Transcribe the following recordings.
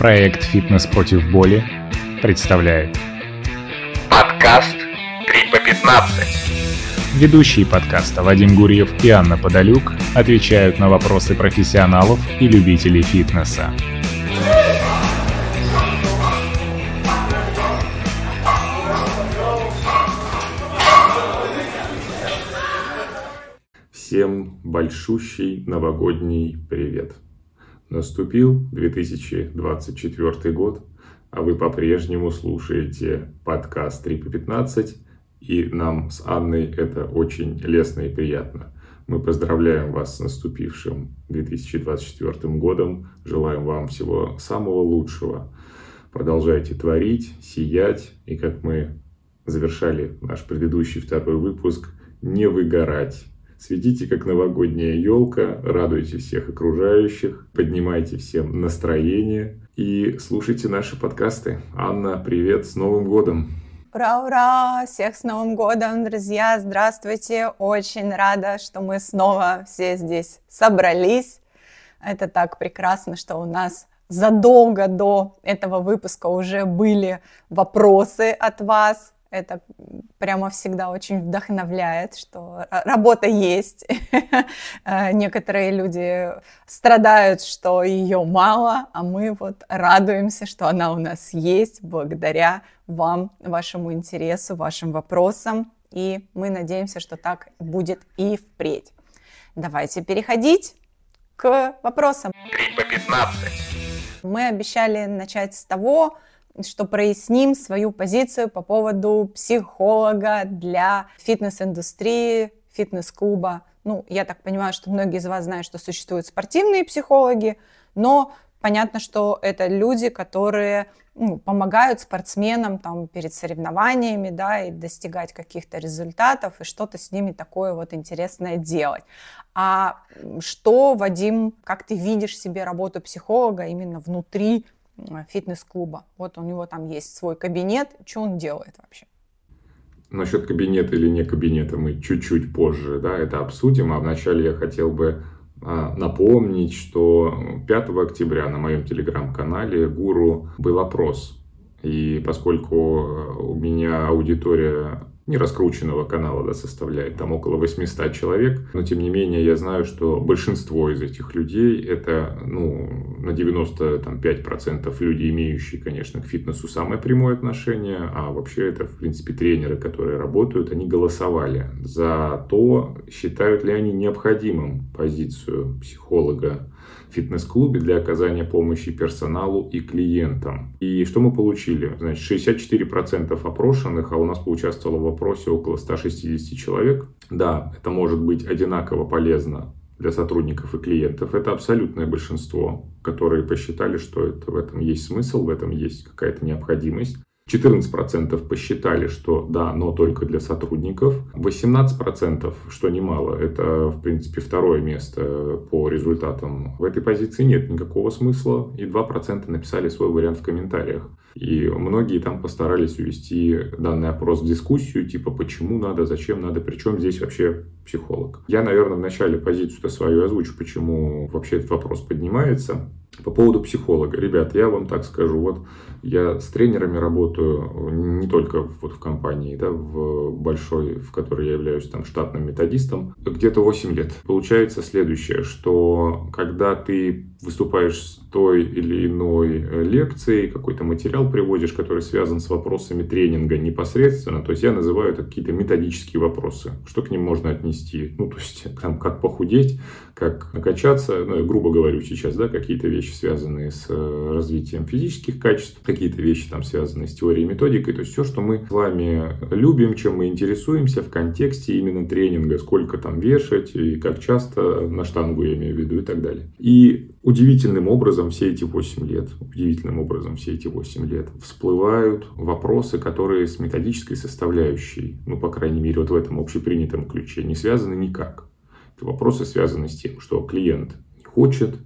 Проект «Фитнес против боли» представляет Подкаст 3 по 15. Ведущие подкаста Вадим Гурьев и Анна Подолюк отвечают на вопросы профессионалов и любителей фитнеса. Всем большущий новогодний привет! Наступил 2024 год, а вы по-прежнему слушаете подкаст 3 по 15, и нам с Анной это очень лестно и приятно. Мы поздравляем вас с наступившим 2024 годом, желаем вам всего самого лучшего. Продолжайте творить, сиять, и как мы завершали наш предыдущий второй выпуск, не выгорать Светите, как новогодняя елка, радуйте всех окружающих, поднимайте всем настроение и слушайте наши подкасты. Анна, привет, с Новым годом! Ура, ура! Всех с Новым годом, друзья! Здравствуйте! Очень рада, что мы снова все здесь собрались. Это так прекрасно, что у нас задолго до этого выпуска уже были вопросы от вас, это прямо всегда очень вдохновляет, что работа есть. Э, некоторые люди страдают, что ее мало, а мы вот радуемся, что она у нас есть благодаря вам, вашему интересу, вашим вопросам. И мы надеемся, что так будет и впредь. Давайте переходить к вопросам. 3 по 15. Мы обещали начать с того, что проясним свою позицию по поводу психолога для фитнес-индустрии, фитнес-клуба. Ну, я так понимаю, что многие из вас знают, что существуют спортивные психологи, но понятно, что это люди, которые ну, помогают спортсменам там, перед соревнованиями, да, и достигать каких-то результатов, и что-то с ними такое вот интересное делать. А что, Вадим, как ты видишь себе работу психолога именно внутри фитнес-клуба. Вот у него там есть свой кабинет. Что он делает вообще? Насчет кабинета или не кабинета мы чуть-чуть позже да, это обсудим. А вначале я хотел бы а, напомнить, что 5 октября на моем телеграм-канале Гуру был опрос. И поскольку у меня аудитория не раскрученного канала да, составляет там около 800 человек, но тем не менее я знаю, что большинство из этих людей это ну, на 95% люди, имеющие, конечно, к фитнесу самое прямое отношение, а вообще это, в принципе, тренеры, которые работают, они голосовали за то, считают ли они необходимым позицию психолога фитнес-клубе для оказания помощи персоналу и клиентам. И что мы получили? Значит, 64% опрошенных, а у нас поучаствовало в опросе около 160 человек. Да, это может быть одинаково полезно для сотрудников и клиентов. Это абсолютное большинство, которые посчитали, что это, в этом есть смысл, в этом есть какая-то необходимость. 14% посчитали, что да, но только для сотрудников. 18%, что немало, это, в принципе, второе место по результатам. В этой позиции нет никакого смысла. И 2% написали свой вариант в комментариях. И многие там постарались увести данный опрос в дискуссию, типа почему надо, зачем надо, причем здесь вообще психолог. Я, наверное, в начале позицию-то свою озвучу, почему вообще этот вопрос поднимается. По поводу психолога. Ребят, я вам так скажу, вот я с тренерами работаю не только вот в компании, да, в большой, в которой я являюсь там штатным методистом, где-то 8 лет. Получается следующее, что когда ты выступаешь с той или иной лекцией, какой-то материал приводишь, который связан с вопросами тренинга непосредственно, то есть я называю это какие-то методические вопросы, что к ним можно отнести, ну, то есть там, как похудеть, как накачаться, ну, грубо говорю сейчас, да, какие-то вещи, связанные с э, развитием физических качеств, какие-то вещи там связанные с теорией и методикой, то есть все, что мы с вами любим, чем мы интересуемся в контексте именно тренинга, сколько там вешать и как часто на штангу я имею в виду и так далее. И удивительным образом все эти 8 лет, удивительным образом все эти 8 лет всплывают вопросы, которые с методической составляющей, ну, по крайней мере, вот в этом общепринятом ключе, не связаны никак. Вопросы связаны с тем, что клиент хочет,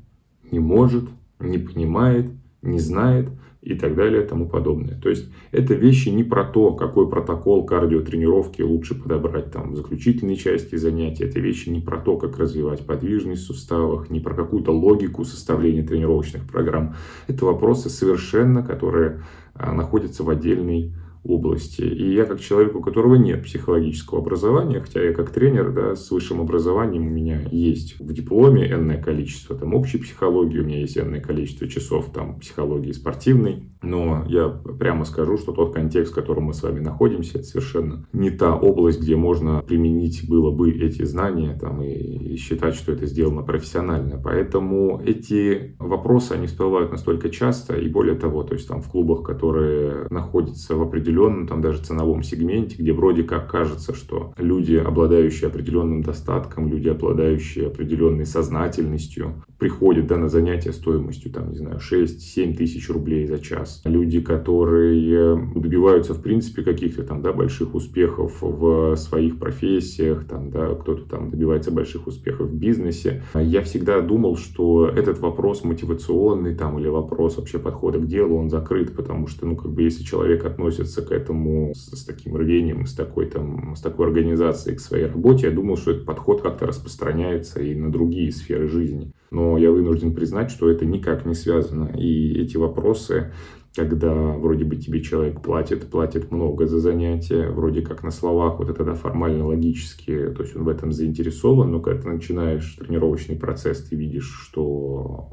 не может, не понимает, не знает и так далее и тому подобное. То есть это вещи не про то, какой протокол кардиотренировки лучше подобрать там в заключительной части занятия. Это вещи не про то, как развивать подвижность в суставах, не про какую-то логику составления тренировочных программ. Это вопросы совершенно, которые а, находятся в отдельной области. И я как человек, у которого нет психологического образования, хотя я как тренер да, с высшим образованием у меня есть в дипломе энное количество там, общей психологии, у меня есть энное количество часов там, психологии спортивной, но я прямо скажу, что тот контекст, в котором мы с вами находимся, это совершенно не та область, где можно применить было бы эти знания там, и, и считать, что это сделано профессионально. Поэтому эти вопросы, они всплывают настолько часто, и более того, то есть там в клубах, которые находятся в определенном, там даже ценовом сегменте, где вроде как кажется, что люди, обладающие определенным достатком, люди, обладающие определенной сознательностью, приходят да, на занятия стоимостью, там, не знаю, 6-7 тысяч рублей за час. Люди, которые добиваются, в принципе, каких-то там, да, больших успехов в своих профессиях, там, да, кто-то там добивается больших успехов в бизнесе. Я всегда думал, что этот вопрос мотивационный там, или вопрос вообще подхода к делу, он закрыт, потому что, ну, как бы, если человек относится к этому с, с таким рвением, с такой, там, с такой организацией к своей работе, я думал, что этот подход как-то распространяется и на другие сферы жизни но я вынужден признать, что это никак не связано. И эти вопросы, когда вроде бы тебе человек платит, платит много за занятия, вроде как на словах, вот это да, формально, логически, то есть он в этом заинтересован, но когда ты начинаешь тренировочный процесс, ты видишь, что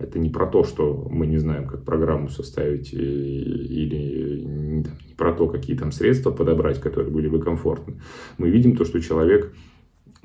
это не про то, что мы не знаем, как программу составить, или не, не про то, какие там средства подобрать, которые были бы комфортны. Мы видим то, что человек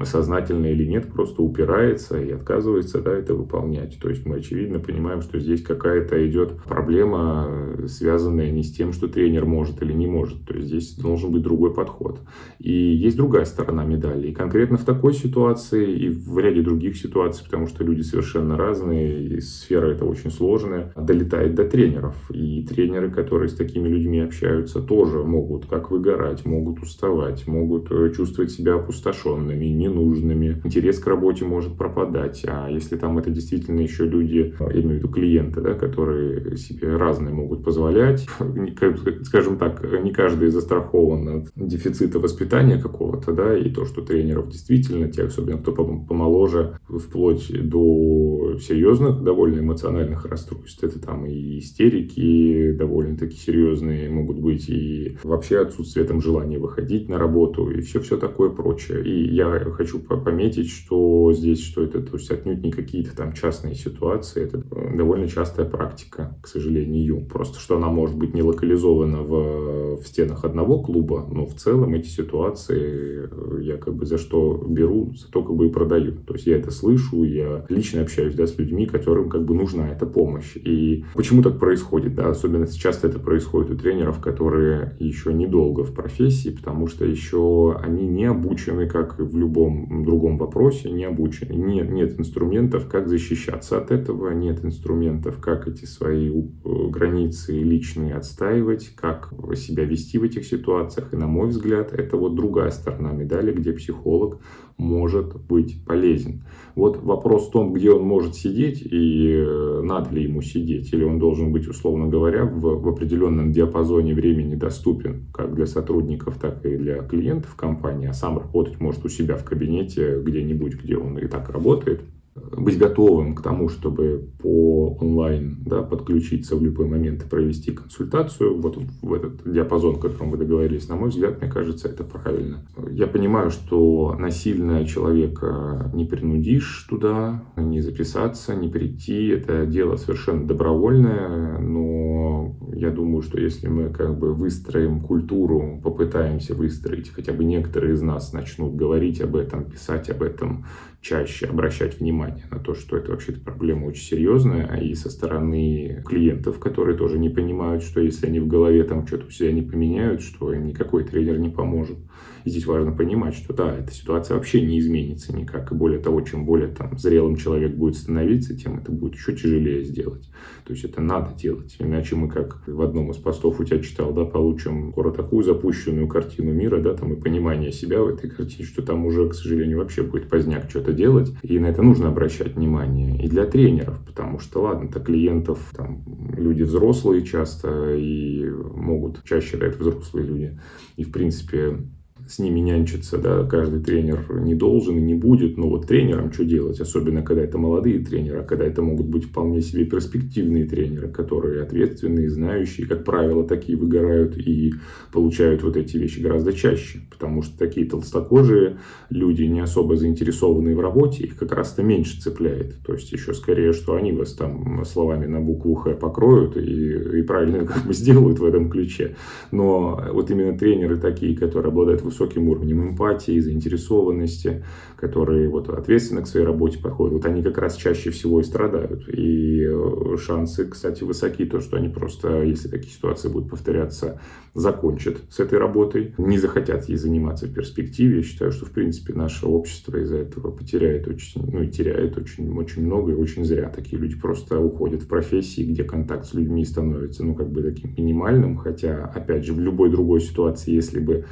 сознательно или нет, просто упирается и отказывается да, это выполнять. То есть мы очевидно понимаем, что здесь какая-то идет проблема, связанная не с тем, что тренер может или не может. То есть здесь должен быть другой подход. И есть другая сторона медали. И конкретно в такой ситуации и в ряде других ситуаций, потому что люди совершенно разные, и сфера это очень сложная, долетает до тренеров. И тренеры, которые с такими людьми общаются, тоже могут как выгорать, могут уставать, могут э, чувствовать себя опустошенными, ненужными. Интерес к работе может пропадать. А если там это действительно еще люди, я имею в виду клиенты, да, которые себе разные могут позволять, скажем так, не каждый застрахован от дефицита воспитания какого-то, да, и то, что тренеров действительно, те, особенно кто помоложе, вплоть до серьезных, довольно эмоциональных расстройств. Это там и истерики довольно-таки серьезные могут быть, и вообще отсутствие там желания выходить на работу, и все-все такое прочее. И я хочу пометить, что здесь, что это, то есть отнюдь не какие-то там частные ситуации, это э, довольно частая практика, к сожалению. Просто что она может быть не локализована в, в стенах одного клуба, но в целом эти ситуации э, я как бы за что беру, за то как бы и продаю. То есть я это слышу, я лично общаюсь да, с людьми, которым как бы нужна эта помощь. И почему так происходит? Да? Особенно часто это происходит у тренеров, которые еще недолго в профессии, потому что еще они не обучены, как в любом любом другом вопросе не обучены. Нет, нет инструментов, как защищаться от этого, нет инструментов, как эти свои э, границы личные отстаивать, как себя вести в этих ситуациях. И, на мой взгляд, это вот другая сторона медали, где психолог может быть полезен. Вот вопрос в том, где он может сидеть и э, надо ли ему сидеть, или он должен быть, условно говоря, в, в определенном диапазоне времени доступен как для сотрудников, так и для клиентов компании, а сам работать может у себя в кабинете где-нибудь, где он и так работает быть готовым к тому, чтобы по онлайн да, подключиться в любой момент и провести консультацию вот в этот диапазон, о котором вы договорились, на мой взгляд, мне кажется, это правильно. Я понимаю, что насильно человека не принудишь туда, не записаться, не прийти. Это дело совершенно добровольное, но я думаю, что если мы как бы выстроим культуру, попытаемся выстроить, хотя бы некоторые из нас начнут говорить об этом, писать об этом, чаще обращать внимание на то, что это вообще-то проблема очень серьезная, а и со стороны клиентов, которые тоже не понимают, что если они в голове там что-то у себя не поменяют, что никакой тренер не поможет. Здесь важно понимать, что да, эта ситуация вообще не изменится никак. И более того, чем более там зрелым человек будет становиться, тем это будет еще тяжелее сделать. То есть это надо делать. Иначе мы, как в одном из постов у тебя читал, да, получим скоро такую запущенную картину мира, да, там и понимание себя в этой картине, что там уже, к сожалению, вообще будет поздняк что-то делать, и на это нужно обращать внимание. И для тренеров, потому что, ладно, то клиентов, там, люди взрослые часто, и могут, чаще это взрослые люди, и, в принципе, с ними нянчиться, да, каждый тренер не должен и не будет, но вот тренерам что делать, особенно когда это молодые тренеры, а когда это могут быть вполне себе перспективные тренеры, которые ответственные, знающие, как правило, такие выгорают и получают вот эти вещи гораздо чаще, потому что такие толстокожие люди, не особо заинтересованные в работе, их как раз-то меньше цепляет, то есть еще скорее, что они вас там словами на букву Х покроют и, и правильно как бы сделают в этом ключе, но вот именно тренеры такие, которые обладают высоким уровнем эмпатии, заинтересованности, которые вот ответственно к своей работе подходят, вот они как раз чаще всего и страдают. И э, шансы, кстати, высоки, то, что они просто, если такие ситуации будут повторяться, закончат с этой работой, не захотят ей заниматься в перспективе. Я считаю, что, в принципе, наше общество из-за этого потеряет очень, ну и теряет очень, очень много и очень зря. Такие люди просто уходят в профессии, где контакт с людьми становится, ну, как бы таким минимальным, хотя, опять же, в любой другой ситуации, если бы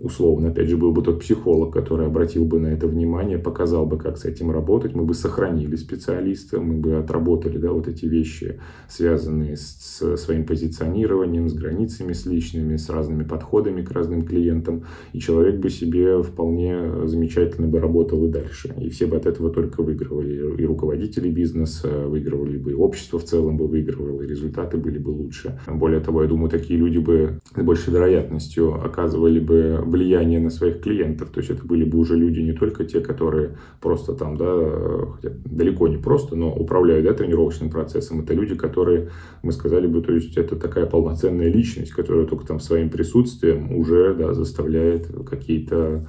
условно, опять же, был бы тот психолог, который обратил бы на это внимание, показал бы, как с этим работать, мы бы сохранили специалиста, мы бы отработали, да, вот эти вещи, связанные с, с своим позиционированием, с границами с личными, с разными подходами к разным клиентам, и человек бы себе вполне замечательно бы работал и дальше, и все бы от этого только выигрывали, и руководители бизнеса выигрывали бы, и общество в целом бы выигрывало, и результаты были бы лучше. Более того, я думаю, такие люди бы с большей вероятностью оказывали бы влияние на своих клиентов. То есть это были бы уже люди не только те, которые просто там, да, хотя далеко не просто, но управляют да, тренировочным процессом. Это люди, которые, мы сказали бы, то есть это такая полноценная личность, которая только там своим присутствием уже да, заставляет какие-то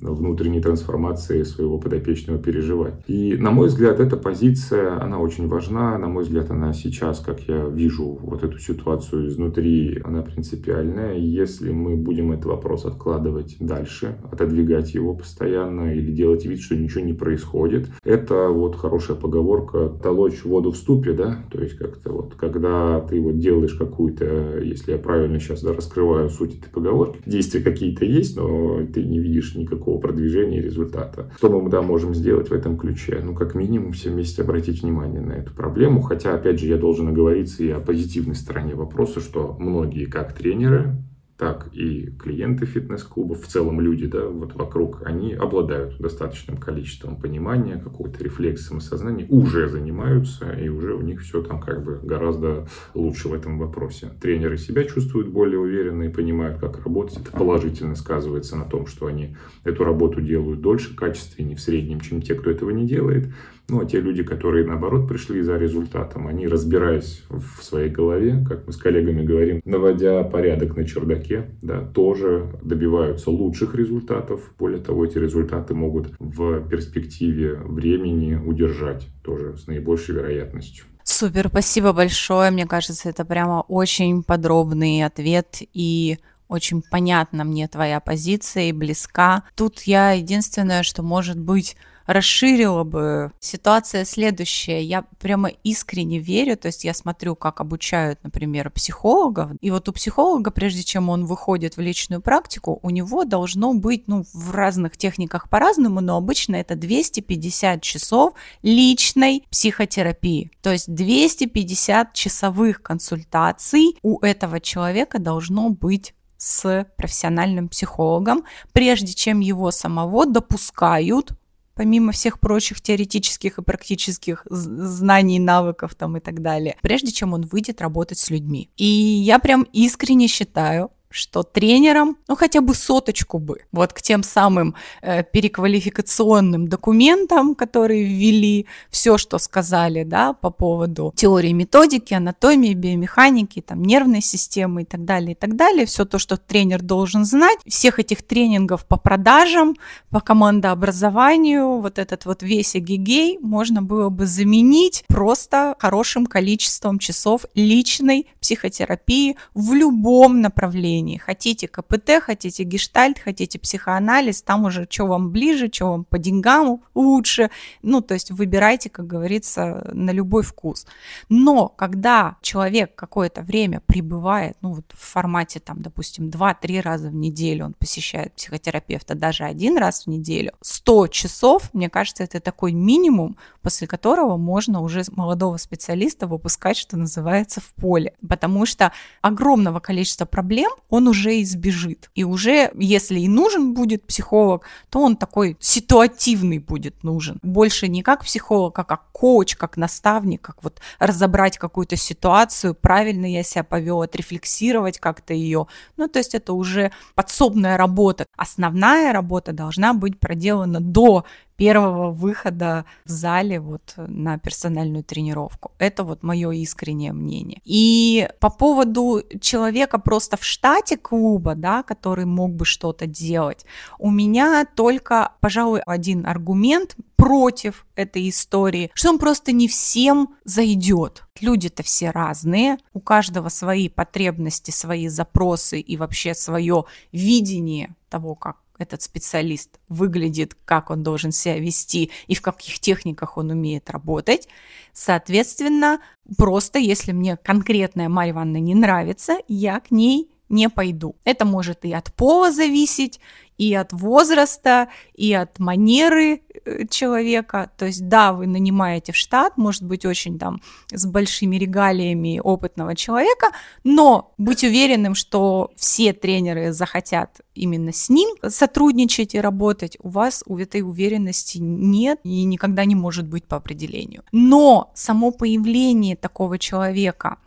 внутренней трансформации своего подопечного переживать. И, на мой взгляд, эта позиция, она очень важна. На мой взгляд, она сейчас, как я вижу вот эту ситуацию изнутри, она принципиальная. Если мы будем этот вопрос откладывать дальше, отодвигать его постоянно или делать вид, что ничего не происходит, это вот хорошая поговорка «толочь воду в ступе», да, то есть как-то вот, когда ты вот делаешь какую-то, если я правильно сейчас да, раскрываю суть этой поговорки, действия какие-то есть, но ты не видишь никакого никакого продвижения и результата. Что мы да, можем сделать в этом ключе? Ну, как минимум, все вместе обратить внимание на эту проблему. Хотя, опять же, я должен оговориться и о позитивной стороне вопроса, что многие, как тренеры, так и клиенты фитнес-клубов, в целом люди, да, вот вокруг, они обладают достаточным количеством понимания, какой-то рефлекс самосознания, уже занимаются, и уже у них все там как бы гораздо лучше в этом вопросе. Тренеры себя чувствуют более уверенно и понимают, как работать. Это положительно сказывается на том, что они эту работу делают дольше, качественнее в среднем, чем те, кто этого не делает. Ну, а те люди, которые, наоборот, пришли за результатом, они, разбираясь в своей голове, как мы с коллегами говорим, наводя порядок на чердаке, да, тоже добиваются лучших результатов. Более того, эти результаты могут в перспективе времени удержать тоже с наибольшей вероятностью. Супер, спасибо большое. Мне кажется, это прямо очень подробный ответ и очень понятна мне твоя позиция и близка. Тут я единственное, что может быть расширила бы ситуация следующая. Я прямо искренне верю, то есть я смотрю, как обучают, например, психологов, и вот у психолога, прежде чем он выходит в личную практику, у него должно быть, ну, в разных техниках по-разному, но обычно это 250 часов личной психотерапии. То есть 250 часовых консультаций у этого человека должно быть с профессиональным психологом, прежде чем его самого допускают помимо всех прочих теоретических и практических знаний, навыков там и так далее, прежде чем он выйдет работать с людьми. И я прям искренне считаю, что тренерам, ну хотя бы соточку бы, вот к тем самым э, переквалификационным документам, которые ввели, все, что сказали, да, по поводу теории методики, анатомии, биомеханики, там, нервной системы и так далее, и так далее, все то, что тренер должен знать, всех этих тренингов по продажам, по командообразованию, вот этот вот весь эгегей можно было бы заменить просто хорошим количеством часов личной психотерапии в любом направлении направлении. Хотите КПТ, хотите гештальт, хотите психоанализ, там уже что вам ближе, что вам по деньгам лучше. Ну, то есть выбирайте, как говорится, на любой вкус. Но когда человек какое-то время пребывает, ну, вот в формате, там, допустим, 2-3 раза в неделю он посещает психотерапевта, даже один раз в неделю, 100 часов, мне кажется, это такой минимум, после которого можно уже молодого специалиста выпускать, что называется, в поле. Потому что огромного количества проблем он уже избежит. И уже, если и нужен будет психолог, то он такой ситуативный будет нужен. Больше не как психолог, а как коуч, как наставник, как вот разобрать какую-то ситуацию, правильно я себя повел, отрефлексировать как-то ее. Ну, то есть это уже подсобная работа. Основная работа должна быть проделана до первого выхода в зале вот на персональную тренировку. Это вот мое искреннее мнение. И по поводу человека просто в штате клуба, да, который мог бы что-то делать, у меня только, пожалуй, один аргумент против этой истории, что он просто не всем зайдет. Люди-то все разные, у каждого свои потребности, свои запросы и вообще свое видение того, как этот специалист выглядит, как он должен себя вести и в каких техниках он умеет работать. Соответственно, просто если мне конкретная Марья Ивановна не нравится, я к ней не пойду. Это может и от пола зависеть, и от возраста, и от манеры э, человека. То есть, да, вы нанимаете в штат, может быть, очень там с большими регалиями опытного человека, но быть уверенным, что все тренеры захотят именно с ним сотрудничать и работать, у вас у этой уверенности нет и никогда не может быть по определению. Но само появление такого человека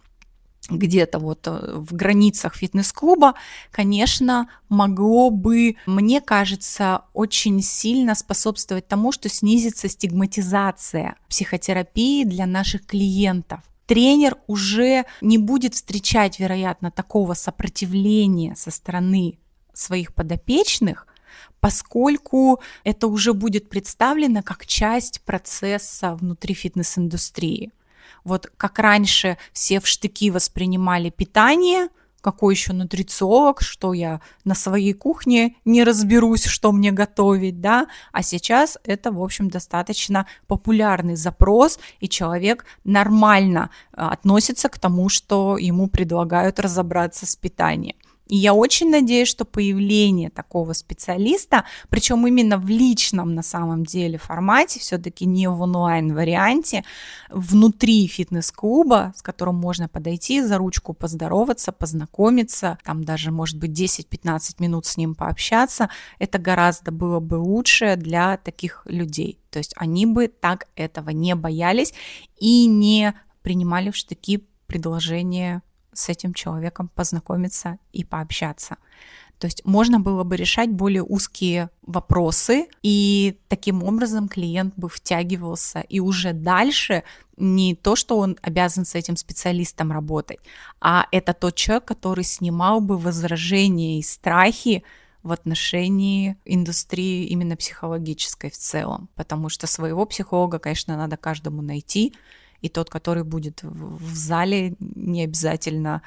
где-то вот э, в границах фитнес-клуба, конечно, могло бы, мне кажется, очень сильно способствовать тому, что снизится стигматизация психотерапии для наших клиентов тренер уже не будет встречать, вероятно, такого сопротивления со стороны своих подопечных, поскольку это уже будет представлено как часть процесса внутри фитнес-индустрии. Вот как раньше все в штыки воспринимали питание, какой еще нутрициолог, что я на своей кухне не разберусь, что мне готовить, да, а сейчас это, в общем, достаточно популярный запрос, и человек нормально а, относится к тому, что ему предлагают разобраться с питанием. И я очень надеюсь, что появление такого специалиста, причем именно в личном на самом деле формате, все-таки не в онлайн-варианте, внутри фитнес-клуба, с которым можно подойти за ручку, поздороваться, познакомиться, там даже, может быть, 10-15 минут с ним пообщаться, это гораздо было бы лучше для таких людей. То есть они бы так этого не боялись и не принимали в штыки предложения с этим человеком познакомиться и пообщаться. То есть можно было бы решать более узкие вопросы, и таким образом клиент бы втягивался, и уже дальше не то, что он обязан с этим специалистом работать, а это тот человек, который снимал бы возражения и страхи в отношении индустрии именно психологической в целом, потому что своего психолога, конечно, надо каждому найти, и тот, который будет в зале, не обязательно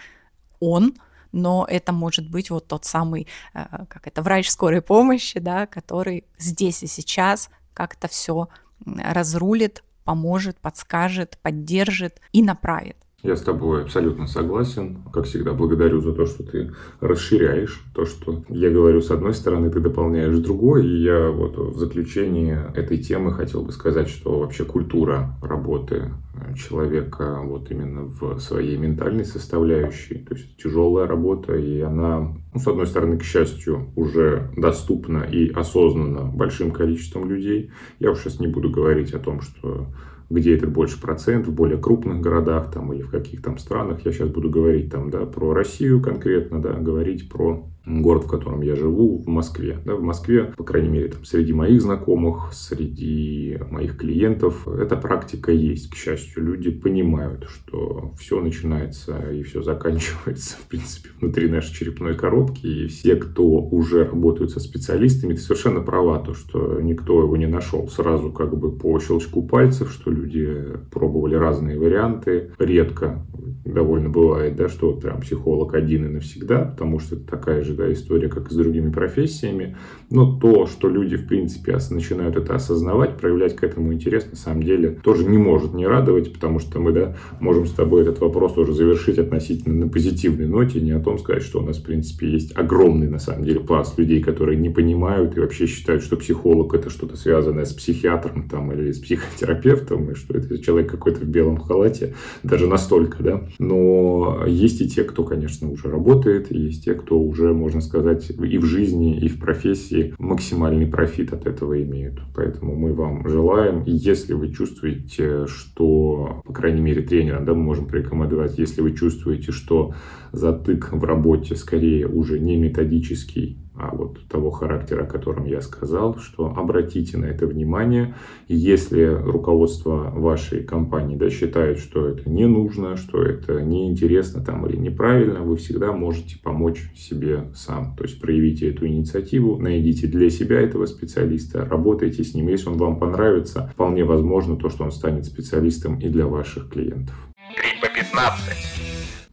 он, но это может быть вот тот самый, э, как это, врач скорой помощи, да, который здесь и сейчас как-то все разрулит, поможет, подскажет, поддержит и направит. Я с тобой абсолютно согласен. Как всегда, благодарю за то, что ты расширяешь то, что я говорю с одной стороны, ты дополняешь другой. И я вот в заключении этой темы хотел бы сказать, что вообще культура работы человека вот именно в своей ментальной составляющей. То есть тяжелая работа, и она, ну, с одной стороны, к счастью, уже доступна и осознана большим количеством людей. Я уж сейчас не буду говорить о том, что где это больше процент, в более крупных городах там, или в каких там странах. Я сейчас буду говорить там, да, про Россию конкретно, да, говорить про город, в котором я живу, в Москве. Да, в Москве, по крайней мере, там, среди моих знакомых, среди моих клиентов, эта практика есть. К счастью, люди понимают, что все начинается и все заканчивается, в принципе, внутри нашей черепной коробки. И все, кто уже работают со специалистами, ты совершенно права, то, что никто его не нашел сразу как бы по щелчку пальцев, что люди пробовали разные варианты. Редко довольно бывает, да, что прям психолог один и навсегда, потому что это такая же да, история, как и с другими профессиями. Но то, что люди, в принципе, начинают это осознавать, проявлять к этому интерес, на самом деле, тоже не может не радовать, потому что мы, да, можем с тобой этот вопрос тоже завершить относительно на позитивной ноте, не о том сказать, что у нас, в принципе, есть огромный, на самом деле, пласт людей, которые не понимают и вообще считают, что психолог это что-то связанное с психиатром там или с психотерапевтом, и что это человек какой-то в белом халате, даже настолько, да. Но есть и те, кто, конечно, уже работает, есть те, кто уже, можно сказать, и в жизни, и в профессии максимальный профит от этого имеют. Поэтому мы вам желаем, если вы чувствуете, что, по крайней мере, тренером, да, мы можем порекомендовать, если вы чувствуете, что затык в работе скорее уже не методический, а вот того характера, о котором я сказал, что обратите на это внимание. Если руководство вашей компании да, считает, что это не нужно, что это неинтересно там, или неправильно, вы всегда можете помочь себе сам. То есть проявите эту инициативу, найдите для себя этого специалиста, работайте с ним. Если он вам понравится, вполне возможно то, что он станет специалистом и для ваших клиентов. 3 по 15.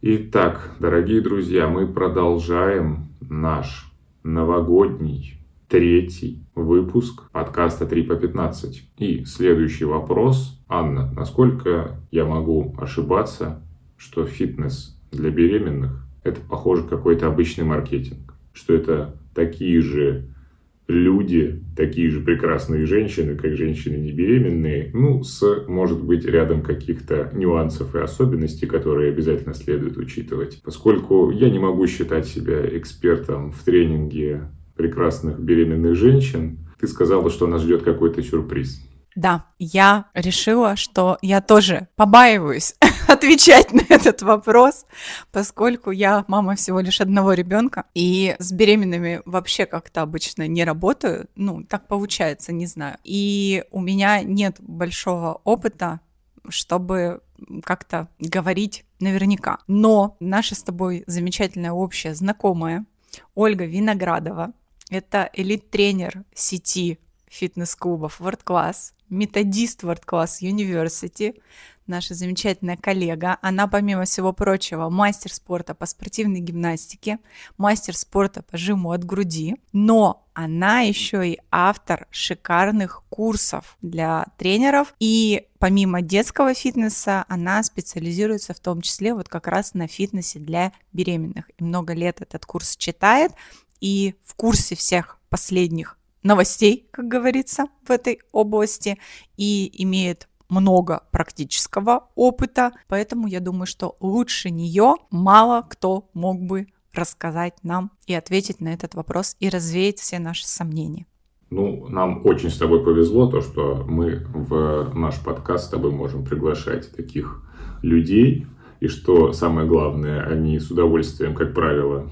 Итак, дорогие друзья, мы продолжаем наш новогодний третий выпуск подкаста 3 по 15. И следующий вопрос. Анна, насколько я могу ошибаться, что фитнес для беременных – это, похоже, какой-то обычный маркетинг? Что это такие же люди, такие же прекрасные женщины, как женщины не беременные, ну, с, может быть, рядом каких-то нюансов и особенностей, которые обязательно следует учитывать. Поскольку я не могу считать себя экспертом в тренинге прекрасных беременных женщин, ты сказала, что нас ждет какой-то сюрприз. Да, я решила, что я тоже побаиваюсь отвечать на этот вопрос, поскольку я мама всего лишь одного ребенка, и с беременными вообще как-то обычно не работаю, ну, так получается, не знаю. И у меня нет большого опыта, чтобы как-то говорить наверняка. Но наша с тобой замечательная общая знакомая Ольга Виноградова, это элит-тренер сети фитнес-клубов World Class, методист World Class University, наша замечательная коллега. Она, помимо всего прочего, мастер спорта по спортивной гимнастике, мастер спорта по жиму от груди, но она еще и автор шикарных курсов для тренеров. И помимо детского фитнеса, она специализируется в том числе вот как раз на фитнесе для беременных. И много лет этот курс читает и в курсе всех последних новостей, как говорится, в этой области и имеет много практического опыта, поэтому я думаю, что лучше нее мало кто мог бы рассказать нам и ответить на этот вопрос и развеять все наши сомнения. Ну, нам очень с тобой повезло, то, что мы в наш подкаст с тобой можем приглашать таких людей, и что самое главное, они с удовольствием, как правило,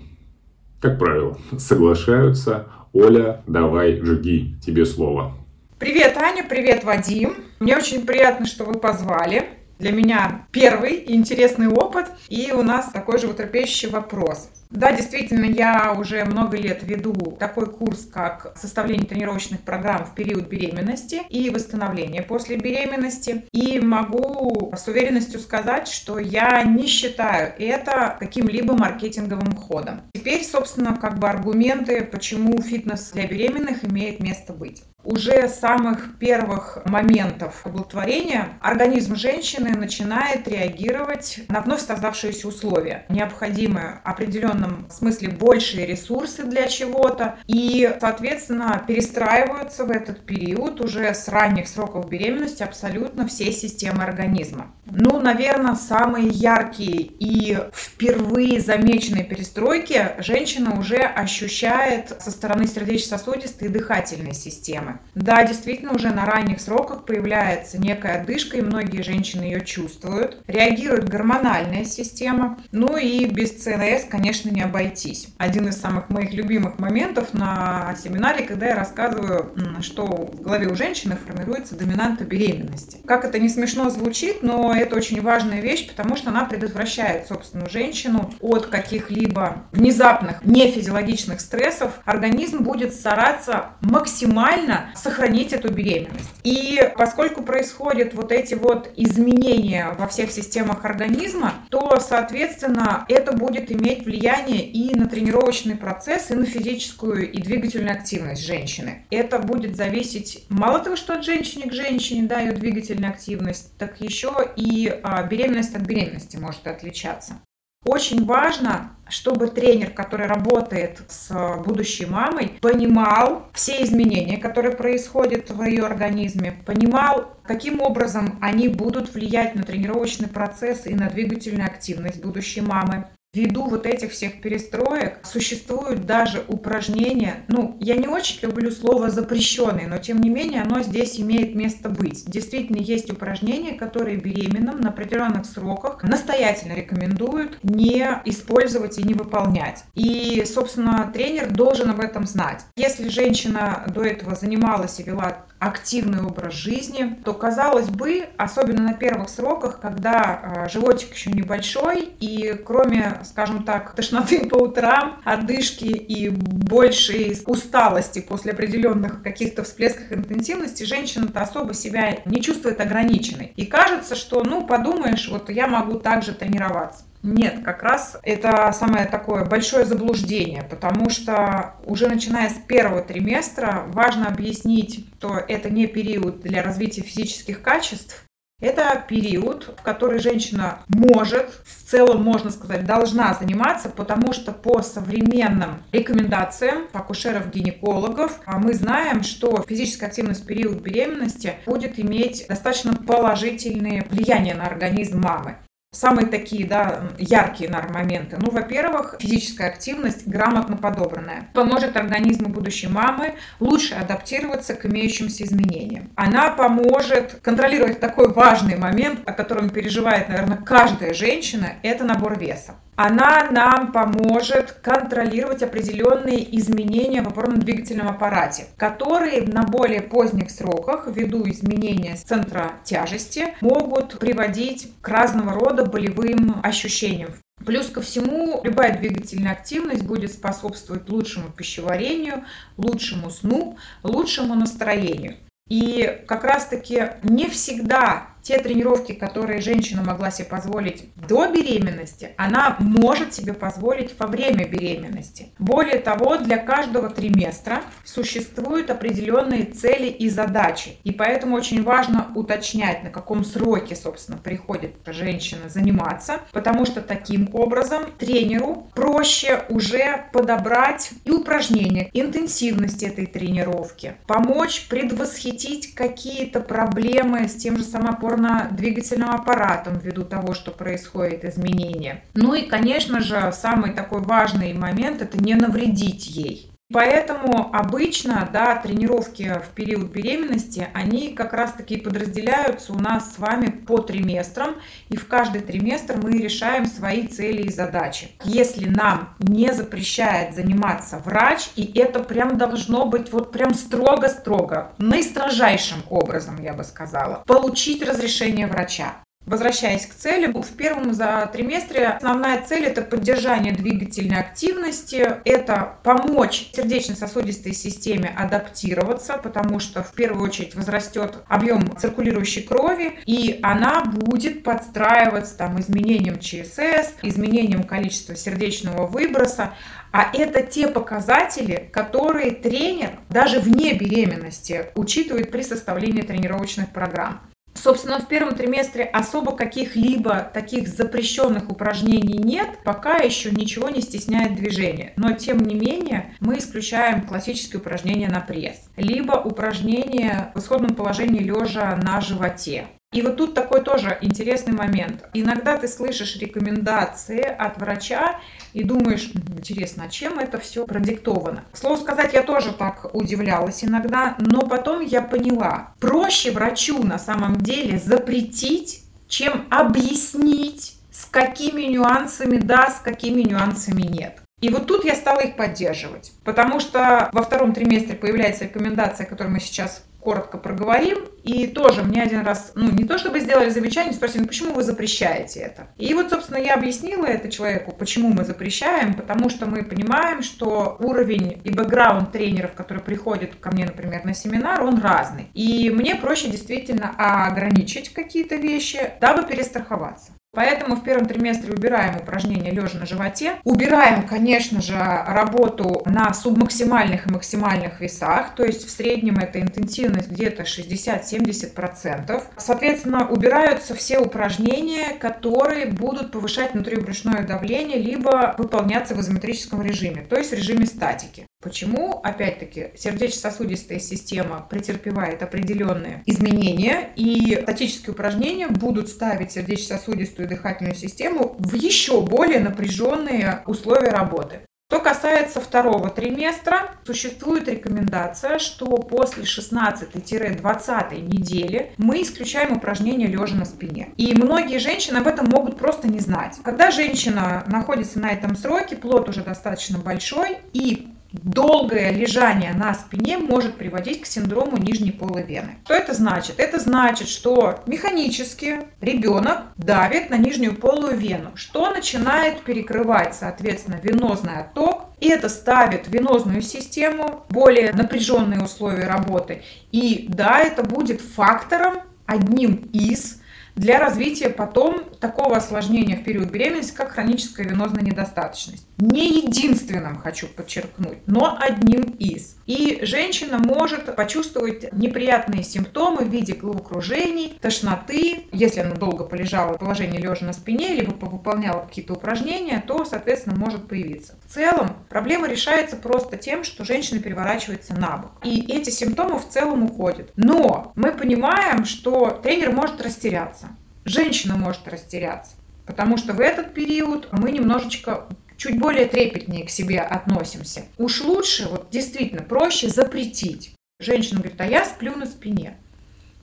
как правило, соглашаются. Оля, давай, жги, тебе слово. Привет, Аня, привет, Вадим. Мне очень приятно, что вы позвали. Для меня первый интересный опыт, и у нас такой же животрепещущий вопрос. Да, действительно, я уже много лет веду такой курс, как составление тренировочных программ в период беременности и восстановление после беременности. И могу с уверенностью сказать, что я не считаю это каким-либо маркетинговым ходом. Теперь, собственно, как бы аргументы, почему фитнес для беременных имеет место быть уже с самых первых моментов оплодотворения организм женщины начинает реагировать на вновь создавшиеся условия. Необходимы в определенном смысле большие ресурсы для чего-то и, соответственно, перестраиваются в этот период уже с ранних сроков беременности абсолютно все системы организма. Ну, наверное, самые яркие и впервые замеченные перестройки женщина уже ощущает со стороны сердечно-сосудистой и дыхательной системы проблемы. Да, действительно, уже на ранних сроках появляется некая одышка, и многие женщины ее чувствуют. Реагирует гормональная система. Ну и без ЦНС, конечно, не обойтись. Один из самых моих любимых моментов на семинаре, когда я рассказываю, что в голове у женщины формируется доминанта беременности. Как это не смешно звучит, но это очень важная вещь, потому что она предотвращает, собственно, женщину от каких-либо внезапных нефизиологичных стрессов. Организм будет стараться максимально сохранить эту беременность. И поскольку происходят вот эти вот изменения во всех системах организма, то, соответственно, это будет иметь влияние и на тренировочный процесс, и на физическую и двигательную активность женщины. Это будет зависеть мало того, что от женщины к женщине, да, ее двигательная активность, так еще и а, беременность от беременности может отличаться. Очень важно, чтобы тренер, который работает с будущей мамой, понимал все изменения, которые происходят в ее организме, понимал, каким образом они будут влиять на тренировочный процесс и на двигательную активность будущей мамы, Ввиду вот этих всех перестроек существуют даже упражнения, ну, я не очень люблю слово запрещенные, но тем не менее оно здесь имеет место быть. Действительно есть упражнения, которые беременным на определенных сроках настоятельно рекомендуют не использовать и не выполнять. И, собственно, тренер должен об этом знать. Если женщина до этого занималась и вела активный образ жизни, то, казалось бы, особенно на первых сроках, когда э, животик еще небольшой, и кроме, скажем так, тошноты по утрам, одышки и большей усталости после определенных каких-то всплесков интенсивности, женщина-то особо себя не чувствует ограниченной. И кажется, что, ну, подумаешь, вот я могу также тренироваться. Нет, как раз это самое такое большое заблуждение, потому что уже начиная с первого триместра важно объяснить, что это не период для развития физических качеств, это период, в который женщина может, в целом, можно сказать, должна заниматься, потому что по современным рекомендациям акушеров-гинекологов а мы знаем, что физическая активность в период беременности будет иметь достаточно положительные влияния на организм мамы. Самые такие, да, яркие, наверное, моменты. Ну, во-первых, физическая активность грамотно подобранная поможет организму будущей мамы лучше адаптироваться к имеющимся изменениям. Она поможет контролировать такой важный момент, о котором переживает, наверное, каждая женщина, это набор веса она нам поможет контролировать определенные изменения в опорно-двигательном аппарате, которые на более поздних сроках, ввиду изменения центра тяжести, могут приводить к разного рода болевым ощущениям. Плюс ко всему, любая двигательная активность будет способствовать лучшему пищеварению, лучшему сну, лучшему настроению. И как раз-таки не всегда те тренировки, которые женщина могла себе позволить до беременности, она может себе позволить во время беременности. Более того, для каждого триместра существуют определенные цели и задачи. И поэтому очень важно уточнять, на каком сроке, собственно, приходит женщина заниматься, потому что таким образом тренеру проще уже подобрать и упражнения, интенсивность этой тренировки, помочь предвосхитить какие-то проблемы с тем же самым опорно-двигательным аппаратом ввиду того, что происходит изменение. Ну и, конечно же, самый такой важный момент – это не навредить ей. Поэтому обычно да, тренировки в период беременности, они как раз-таки подразделяются у нас с вами по триместрам, и в каждый триместр мы решаем свои цели и задачи. Если нам не запрещает заниматься врач, и это прям должно быть вот прям строго-строго, наистрожайшим образом, я бы сказала, получить разрешение врача. Возвращаясь к цели, в первом за триместре основная цель это поддержание двигательной активности, это помочь сердечно-сосудистой системе адаптироваться, потому что в первую очередь возрастет объем циркулирующей крови, и она будет подстраиваться там, изменением ЧСС, изменением количества сердечного выброса, а это те показатели, которые тренер даже вне беременности учитывает при составлении тренировочных программ. Собственно, в первом триместре особо каких-либо таких запрещенных упражнений нет, пока еще ничего не стесняет движение. Но, тем не менее, мы исключаем классические упражнения на пресс, либо упражнения в исходном положении лежа на животе. И вот тут такой тоже интересный момент. Иногда ты слышишь рекомендации от врача и думаешь, интересно, а чем это все продиктовано? Слово сказать, я тоже так удивлялась иногда, но потом я поняла, проще врачу на самом деле запретить, чем объяснить, с какими нюансами да, с какими нюансами нет. И вот тут я стала их поддерживать, потому что во втором триместре появляется рекомендация, которую мы сейчас коротко проговорим. И тоже мне один раз, ну, не то чтобы сделали замечание, спросили, ну, почему вы запрещаете это? И вот, собственно, я объяснила это человеку, почему мы запрещаем, потому что мы понимаем, что уровень и бэкграунд тренеров, которые приходят ко мне, например, на семинар, он разный. И мне проще действительно ограничить какие-то вещи, дабы перестраховаться. Поэтому в первом триместре убираем упражнения лежа на животе. Убираем, конечно же, работу на субмаксимальных и максимальных весах. То есть в среднем это интенсивность где-то 60-70%. Соответственно, убираются все упражнения, которые будут повышать внутрибрюшное давление, либо выполняться в изометрическом режиме, то есть в режиме статики. Почему? Опять-таки, сердечно-сосудистая система претерпевает определенные изменения, и статические упражнения будут ставить сердечно-сосудистую и дыхательную систему в еще более напряженные условия работы. Что касается второго триместра, существует рекомендация, что после 16-20 недели мы исключаем упражнения лежа на спине. И многие женщины об этом могут просто не знать. Когда женщина находится на этом сроке, плод уже достаточно большой, и долгое лежание на спине может приводить к синдрому нижней полой вены. Что это значит? Это значит, что механически ребенок давит на нижнюю полую вену, что начинает перекрывать, соответственно, венозный отток, и это ставит венозную систему более напряженные условия работы. И да, это будет фактором, одним из для развития потом такого осложнения в период беременности, как хроническая венозная недостаточность. Не единственным, хочу подчеркнуть, но одним из. И женщина может почувствовать неприятные симптомы в виде головокружений, тошноты. Если она долго полежала в положении лежа на спине, либо выполняла какие-то упражнения, то, соответственно, может появиться. В целом, проблема решается просто тем, что женщина переворачивается на бок. И эти симптомы в целом уходят. Но мы понимаем, что тренер может растеряться. Женщина может растеряться. Потому что в этот период мы немножечко чуть более трепетнее к себе относимся. Уж лучше, вот действительно, проще запретить. Женщина говорит, а я сплю на спине.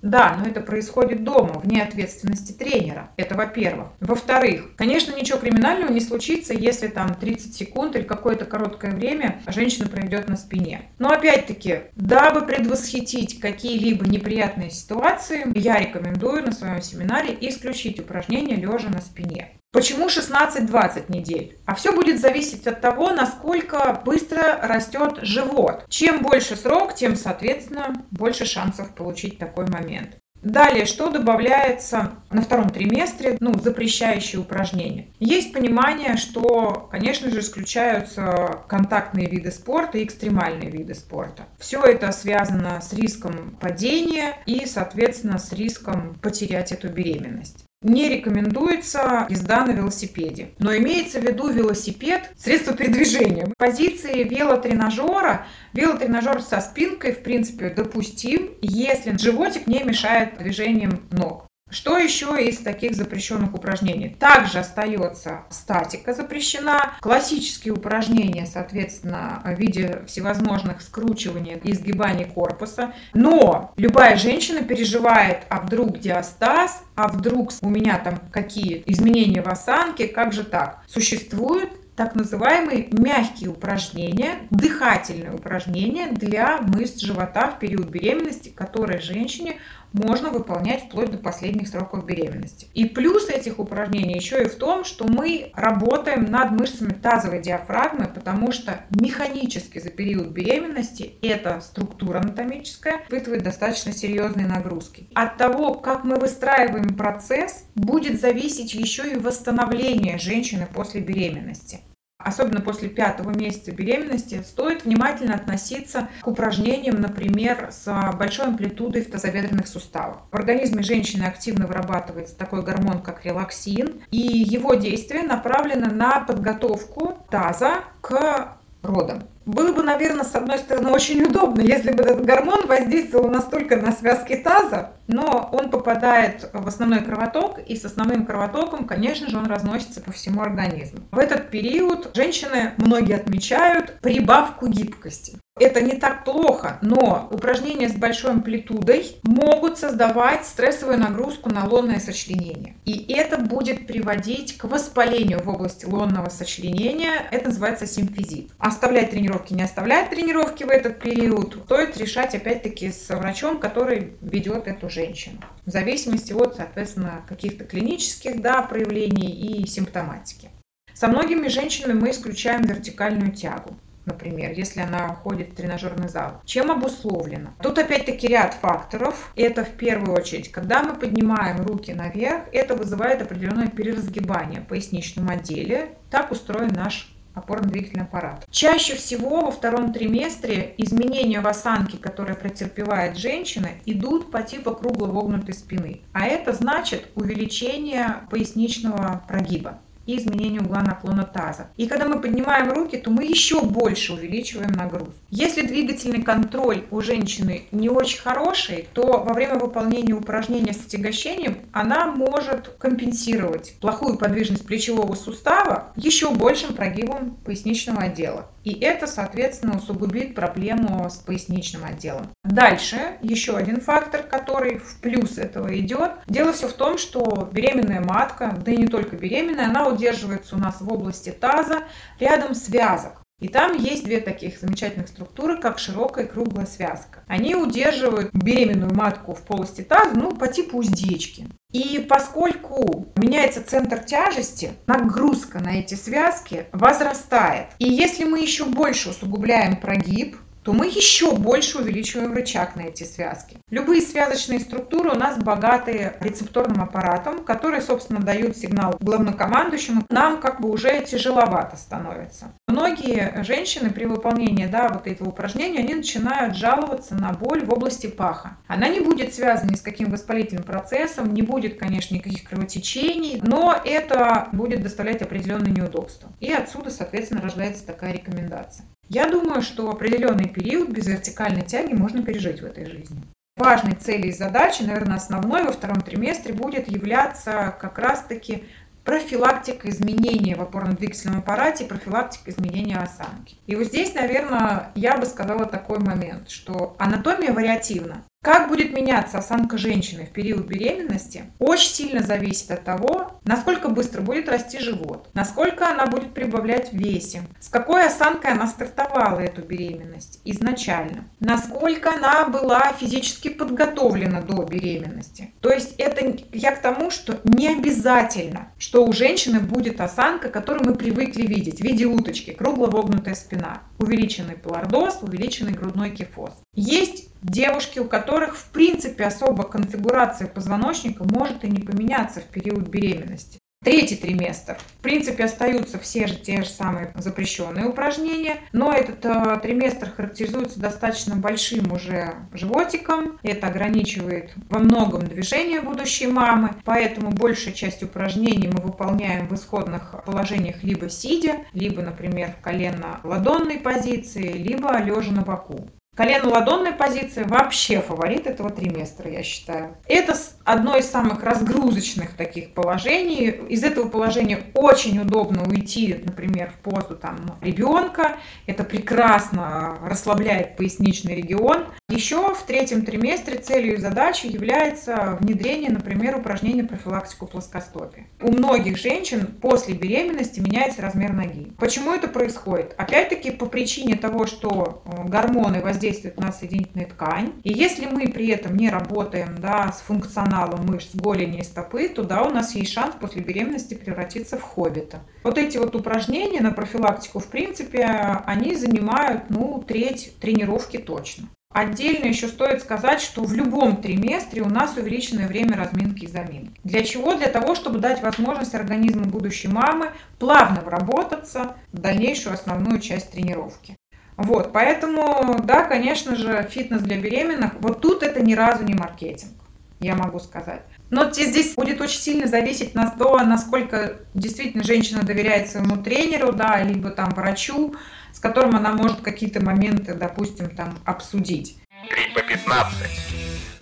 Да, но это происходит дома, вне ответственности тренера. Это во-первых. Во-вторых, конечно, ничего криминального не случится, если там 30 секунд или какое-то короткое время женщина проведет на спине. Но опять-таки, дабы предвосхитить какие-либо неприятные ситуации, я рекомендую на своем семинаре исключить упражнения лежа на спине. Почему 16-20 недель? А все будет зависеть от того, насколько быстро растет живот. Чем больше срок, тем, соответственно, больше шансов получить такой момент. Далее, что добавляется на втором триместре, ну, запрещающие упражнения. Есть понимание, что, конечно же, исключаются контактные виды спорта и экстремальные виды спорта. Все это связано с риском падения и, соответственно, с риском потерять эту беременность. Не рекомендуется езда на велосипеде. Но имеется в виду велосипед, средство передвижения. Позиции велотренажера, велотренажер со спинкой, в принципе, допустим, если животик не мешает движением ног. Что еще из таких запрещенных упражнений? Также остается статика запрещена, классические упражнения, соответственно, в виде всевозможных скручиваний и изгибаний корпуса. Но любая женщина переживает, а вдруг диастаз, а вдруг у меня там какие изменения в осанке, как же так? Существует так называемые мягкие упражнения, дыхательные упражнения для мышц живота в период беременности, которые женщине можно выполнять вплоть до последних сроков беременности. И плюс этих упражнений еще и в том, что мы работаем над мышцами тазовой диафрагмы, потому что механически за период беременности эта структура анатомическая испытывает достаточно серьезные нагрузки. От того, как мы выстраиваем процесс, будет зависеть еще и восстановление женщины после беременности особенно после пятого месяца беременности, стоит внимательно относиться к упражнениям, например, с большой амплитудой в тазобедренных суставах. В организме женщины активно вырабатывается такой гормон, как релаксин, и его действие направлено на подготовку таза к родам. Было бы, наверное, с одной стороны, очень удобно, если бы этот гормон воздействовал настолько на связки таза, но он попадает в основной кровоток, и с основным кровотоком, конечно же, он разносится по всему организму. В этот период женщины, многие отмечают, прибавку гибкости. Это не так плохо, но упражнения с большой амплитудой могут создавать стрессовую нагрузку на лонное сочленение. И это будет приводить к воспалению в области лонного сочленения. Это называется симфизит. Оставлять тренировки, не оставлять тренировки в этот период, стоит решать опять-таки с врачом, который ведет эту женщину. В зависимости от, соответственно, каких-то клинических да, проявлений и симптоматики. Со многими женщинами мы исключаем вертикальную тягу например, если она ходит в тренажерный зал. Чем обусловлено? Тут опять-таки ряд факторов. Это в первую очередь, когда мы поднимаем руки наверх, это вызывает определенное переразгибание в поясничном отделе. Так устроен наш опорно-двигательный аппарат. Чаще всего во втором триместре изменения в осанке, которые претерпевает женщина, идут по типу кругло-вогнутой спины. А это значит увеличение поясничного прогиба и изменение угла наклона таза. И когда мы поднимаем руки, то мы еще больше увеличиваем нагрузку. Если двигательный контроль у женщины не очень хороший, то во время выполнения упражнения с отягощением она может компенсировать плохую подвижность плечевого сустава еще большим прогибом поясничного отдела. И это, соответственно, усугубит проблему с поясничным отделом. Дальше еще один фактор, который в плюс этого идет. Дело все в том, что беременная матка, да и не только беременная, она удерживается у нас в области таза рядом связок. И там есть две таких замечательных структуры, как широкая и круглая связка. Они удерживают беременную матку в полости таза, ну, по типу уздечки. И поскольку меняется центр тяжести, нагрузка на эти связки возрастает. И если мы еще больше усугубляем прогиб, то мы еще больше увеличиваем рычаг на эти связки. Любые связочные структуры у нас богаты рецепторным аппаратом, который, собственно, дают сигнал главнокомандующему. Нам как бы уже тяжеловато становится. Многие женщины при выполнении да, вот этого упражнения, они начинают жаловаться на боль в области паха. Она не будет связана ни с каким воспалительным процессом, не будет, конечно, никаких кровотечений, но это будет доставлять определенные неудобства. И отсюда, соответственно, рождается такая рекомендация. Я думаю, что определенный период без вертикальной тяги можно пережить в этой жизни. Важной целью и задачей, наверное, основной во втором триместре будет являться как раз-таки профилактика изменения в опорно-двигательном аппарате, профилактика изменения осанки. И вот здесь, наверное, я бы сказала такой момент, что анатомия вариативна. Как будет меняться осанка женщины в период беременности, очень сильно зависит от того, насколько быстро будет расти живот, насколько она будет прибавлять в весе, с какой осанкой она стартовала эту беременность изначально, насколько она была физически подготовлена до беременности. То есть это я к тому, что не обязательно, что у женщины будет осанка, которую мы привыкли видеть в виде уточки, кругло-вогнутая спина, увеличенный полардоз, увеличенный грудной кифоз. Есть девушки, у которых в принципе особо конфигурация позвоночника может и не поменяться в период беременности. Третий триместр. В принципе, остаются все же те же самые запрещенные упражнения, но этот э, триместр характеризуется достаточно большим уже животиком. Это ограничивает во многом движение будущей мамы, поэтому большая часть упражнений мы выполняем в исходных положениях либо сидя, либо, например, в колено-ладонной позиции, либо лежа на боку. Колено-ладонная позиция вообще фаворит этого триместра, я считаю. Это одно из самых разгрузочных таких положений. Из этого положения очень удобно уйти, например, в позу там, ребенка. Это прекрасно расслабляет поясничный регион. Еще в третьем триместре целью и задачей является внедрение, например, упражнений профилактику плоскостопия. У многих женщин после беременности меняется размер ноги. Почему это происходит? Опять-таки по причине того, что э, гормоны воздействуют воздействует на соединительную ткань. И если мы при этом не работаем да, с функционалом мышц голени и стопы, то да, у нас есть шанс после беременности превратиться в хоббита. Вот эти вот упражнения на профилактику, в принципе, они занимают ну, треть тренировки точно. Отдельно еще стоит сказать, что в любом триместре у нас увеличенное время разминки и заминки. Для чего? Для того, чтобы дать возможность организму будущей мамы плавно вработаться в дальнейшую основную часть тренировки. Вот, поэтому, да, конечно же, фитнес для беременных, вот тут это ни разу не маркетинг, я могу сказать. Но здесь будет очень сильно зависеть на то, насколько действительно женщина доверяет своему тренеру, да, либо там врачу, с которым она может какие-то моменты, допустим, там обсудить. 3 по 15.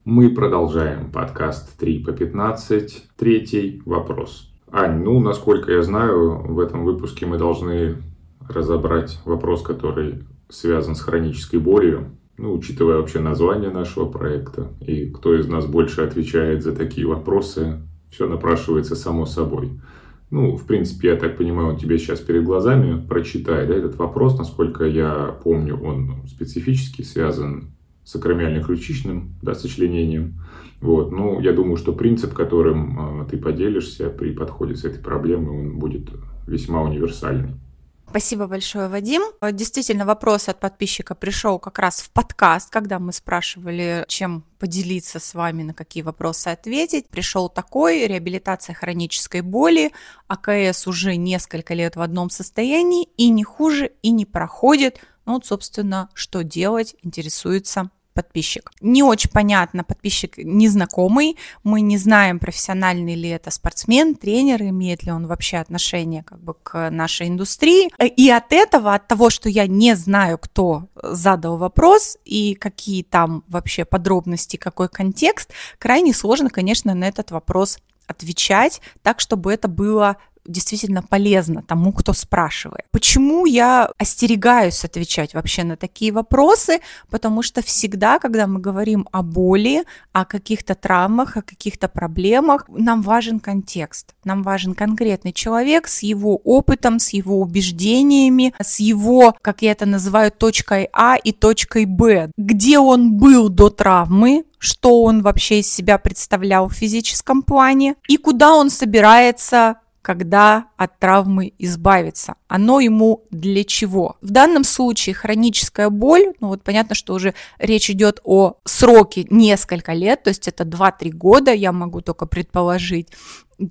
Мы продолжаем подкаст 3 по 15. Третий вопрос. Ань, ну, насколько я знаю, в этом выпуске мы должны разобрать вопрос, который связан с хронической болью. Ну, учитывая вообще название нашего проекта и кто из нас больше отвечает за такие вопросы, все напрашивается само собой. Ну, в принципе, я так понимаю, он тебе сейчас перед глазами прочитает да, этот вопрос. Насколько я помню, он специфически связан с акромиально-ключичным да, сочленением. Вот. Ну, я думаю, что принцип, которым э, ты поделишься при подходе с этой проблемой, он будет весьма универсальный. Спасибо большое, Вадим. Действительно, вопрос от подписчика пришел как раз в подкаст, когда мы спрашивали, чем поделиться с вами, на какие вопросы ответить. Пришел такой, реабилитация хронической боли, АКС уже несколько лет в одном состоянии и не хуже, и не проходит. Ну вот, собственно, что делать, интересуется подписчик. Не очень понятно, подписчик незнакомый, мы не знаем, профессиональный ли это спортсмен, тренер, имеет ли он вообще отношение как бы к нашей индустрии. И от этого, от того, что я не знаю, кто задал вопрос и какие там вообще подробности, какой контекст, крайне сложно, конечно, на этот вопрос отвечать так, чтобы это было действительно полезно тому, кто спрашивает. Почему я остерегаюсь отвечать вообще на такие вопросы? Потому что всегда, когда мы говорим о боли, о каких-то травмах, о каких-то проблемах, нам важен контекст. Нам важен конкретный человек с его опытом, с его убеждениями, с его, как я это называю, точкой А и точкой Б. Где он был до травмы, что он вообще из себя представлял в физическом плане и куда он собирается когда от травмы избавиться. Оно ему для чего? В данном случае хроническая боль, ну вот понятно, что уже речь идет о сроке несколько лет, то есть это 2-3 года, я могу только предположить,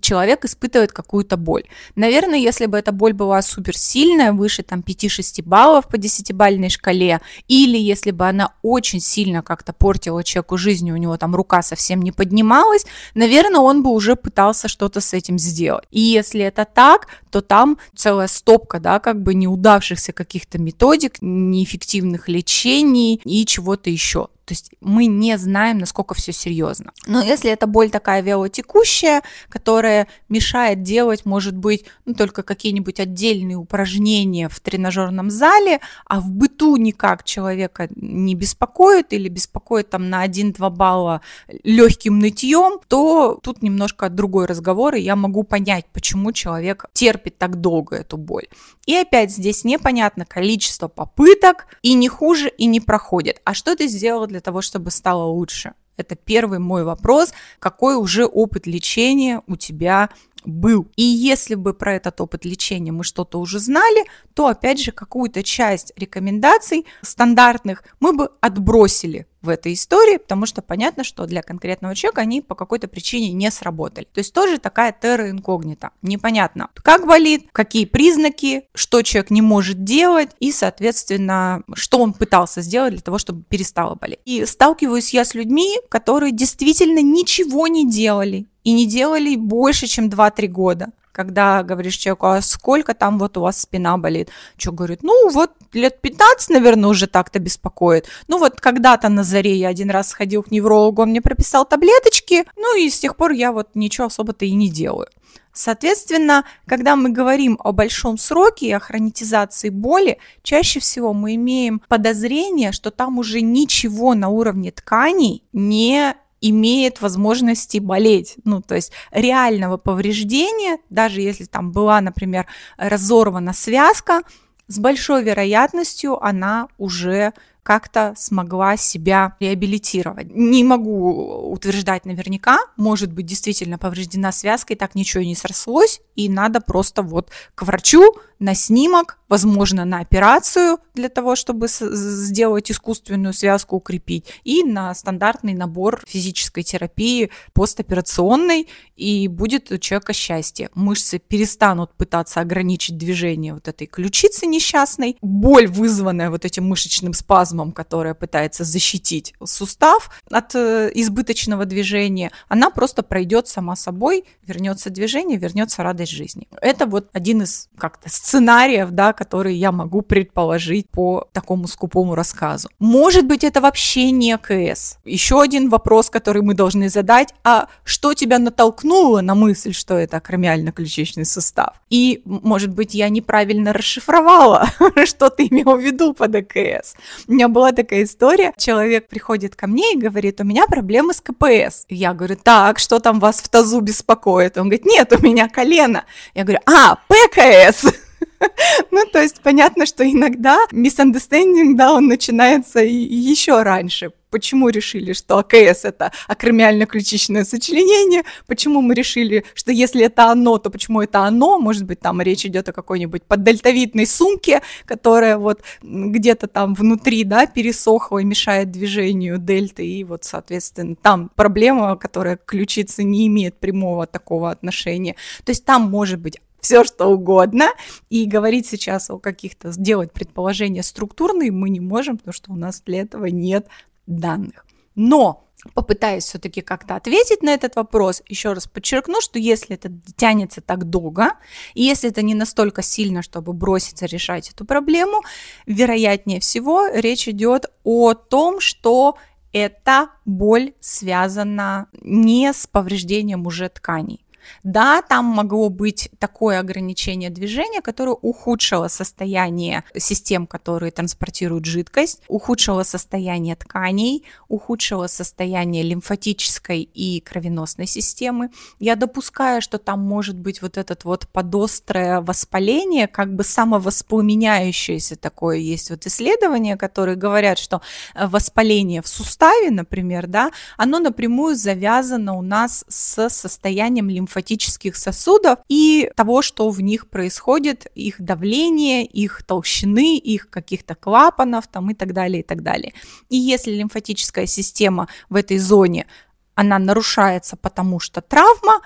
человек испытывает какую-то боль. Наверное, если бы эта боль была суперсильная, выше там 5-6 баллов по 10-бальной шкале, или если бы она очень сильно как-то портила человеку жизнь, у него там рука совсем не поднималась, наверное, он бы уже пытался что-то с этим сделать. И если это так, то там целая стопка, да, как бы неудавшихся каких-то методик, неэффективных лечений и чего-то еще. То есть мы не знаем, насколько все серьезно. Но если это боль такая велотекущая, которая мешает делать, может быть, ну, только какие-нибудь отдельные упражнения в тренажерном зале, а в быту никак человека не беспокоит или беспокоит там на 1-2 балла легким нытьем, то тут немножко другой разговор, и я могу понять, почему человек терпит так долго эту боль. И опять здесь непонятно количество попыток, и не хуже, и не проходит. А что ты сделал для того, чтобы стало лучше? Это первый мой вопрос. Какой уже опыт лечения у тебя был. И если бы про этот опыт лечения мы что-то уже знали, то опять же какую-то часть рекомендаций стандартных мы бы отбросили в этой истории, потому что понятно, что для конкретного человека они по какой-то причине не сработали. То есть тоже такая терра инкогнита. Непонятно, как болит, какие признаки, что человек не может делать и, соответственно, что он пытался сделать для того, чтобы перестало болеть. И сталкиваюсь я с людьми, которые действительно ничего не делали и не делали больше, чем 2-3 года когда говоришь человеку, а сколько там вот у вас спина болит? Что говорит, ну вот лет 15, наверное, уже так-то беспокоит. Ну вот когда-то на заре я один раз сходил к неврологу, он мне прописал таблеточки, ну и с тех пор я вот ничего особо-то и не делаю. Соответственно, когда мы говорим о большом сроке и о хронитизации боли, чаще всего мы имеем подозрение, что там уже ничего на уровне тканей не имеет возможности болеть. Ну, то есть реального повреждения, даже если там была, например, разорвана связка, с большой вероятностью она уже как-то смогла себя реабилитировать. Не могу утверждать наверняка, может быть, действительно повреждена связка, и так ничего не срослось, и надо просто вот к врачу на снимок, возможно, на операцию для того, чтобы сделать искусственную связку, укрепить, и на стандартный набор физической терапии постоперационной, и будет у человека счастье. Мышцы перестанут пытаться ограничить движение вот этой ключицы несчастной, боль, вызванная вот этим мышечным спазмом, которая пытается защитить сустав от э, избыточного движения, она просто пройдет сама собой, вернется движение, вернется радость жизни. Это вот один из как-то сценариев сценариев, да, которые я могу предположить по такому скупому рассказу. Может быть, это вообще не КС. Еще один вопрос, который мы должны задать, а что тебя натолкнуло на мысль, что это акромиально-ключичный сустав? И, может быть, я неправильно расшифровала, что ты имел в виду под АКС. У меня была такая история, человек приходит ко мне и говорит, у меня проблемы с КПС. Я говорю, так, что там вас в тазу беспокоит? Он говорит, нет, у меня колено. Я говорю, а, ПКС. Ну, то есть понятно, что иногда misunderstanding, да, он начинается еще раньше. Почему решили, что АКС это акромиально-ключичное сочленение? Почему мы решили, что если это оно, то почему это оно? Может быть, там речь идет о какой-нибудь поддельтовидной сумке, которая вот где-то там внутри, да, пересохла и мешает движению дельты, и вот, соответственно, там проблема, которая к ключице не имеет прямого такого отношения. То есть там может быть все что угодно. И говорить сейчас о каких-то, сделать предположения структурные мы не можем, потому что у нас для этого нет данных. Но попытаясь все-таки как-то ответить на этот вопрос, еще раз подчеркну, что если это тянется так долго, и если это не настолько сильно, чтобы броситься решать эту проблему, вероятнее всего речь идет о том, что эта боль связана не с повреждением уже тканей. Да, там могло быть такое ограничение движения, которое ухудшило состояние систем, которые транспортируют жидкость, ухудшило состояние тканей, ухудшило состояние лимфатической и кровеносной системы. Я допускаю, что там может быть вот этот вот подострое воспаление, как бы самовоспламеняющееся такое есть вот исследования, которые говорят, что э, воспаление в суставе, например, да, оно напрямую завязано у нас с состоянием лимфатической лимфатических сосудов и того, что в них происходит, их давление, их толщины, их каких-то клапанов там и так далее, и так далее. И если лимфатическая система в этой зоне, она нарушается, потому что травма,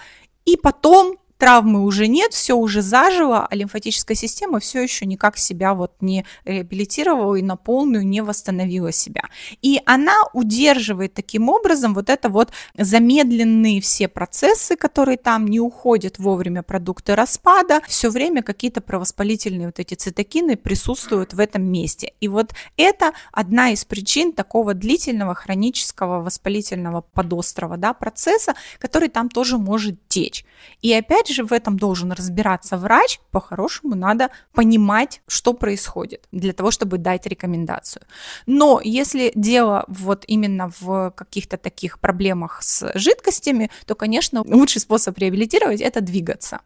и потом травмы уже нет, все уже зажило, а лимфатическая система все еще никак себя вот не реабилитировала и на полную не восстановила себя. И она удерживает таким образом вот это вот замедленные все процессы, которые там не уходят вовремя продукты распада, все время какие-то провоспалительные вот эти цитокины присутствуют в этом месте. И вот это одна из причин такого длительного хронического воспалительного подострого да, процесса, который там тоже может течь. И опять опять же, в этом должен разбираться врач. По-хорошему надо понимать, что происходит, для того, чтобы дать рекомендацию. Но если дело вот именно в каких-то таких проблемах с жидкостями, то, конечно, лучший способ реабилитировать – это двигаться.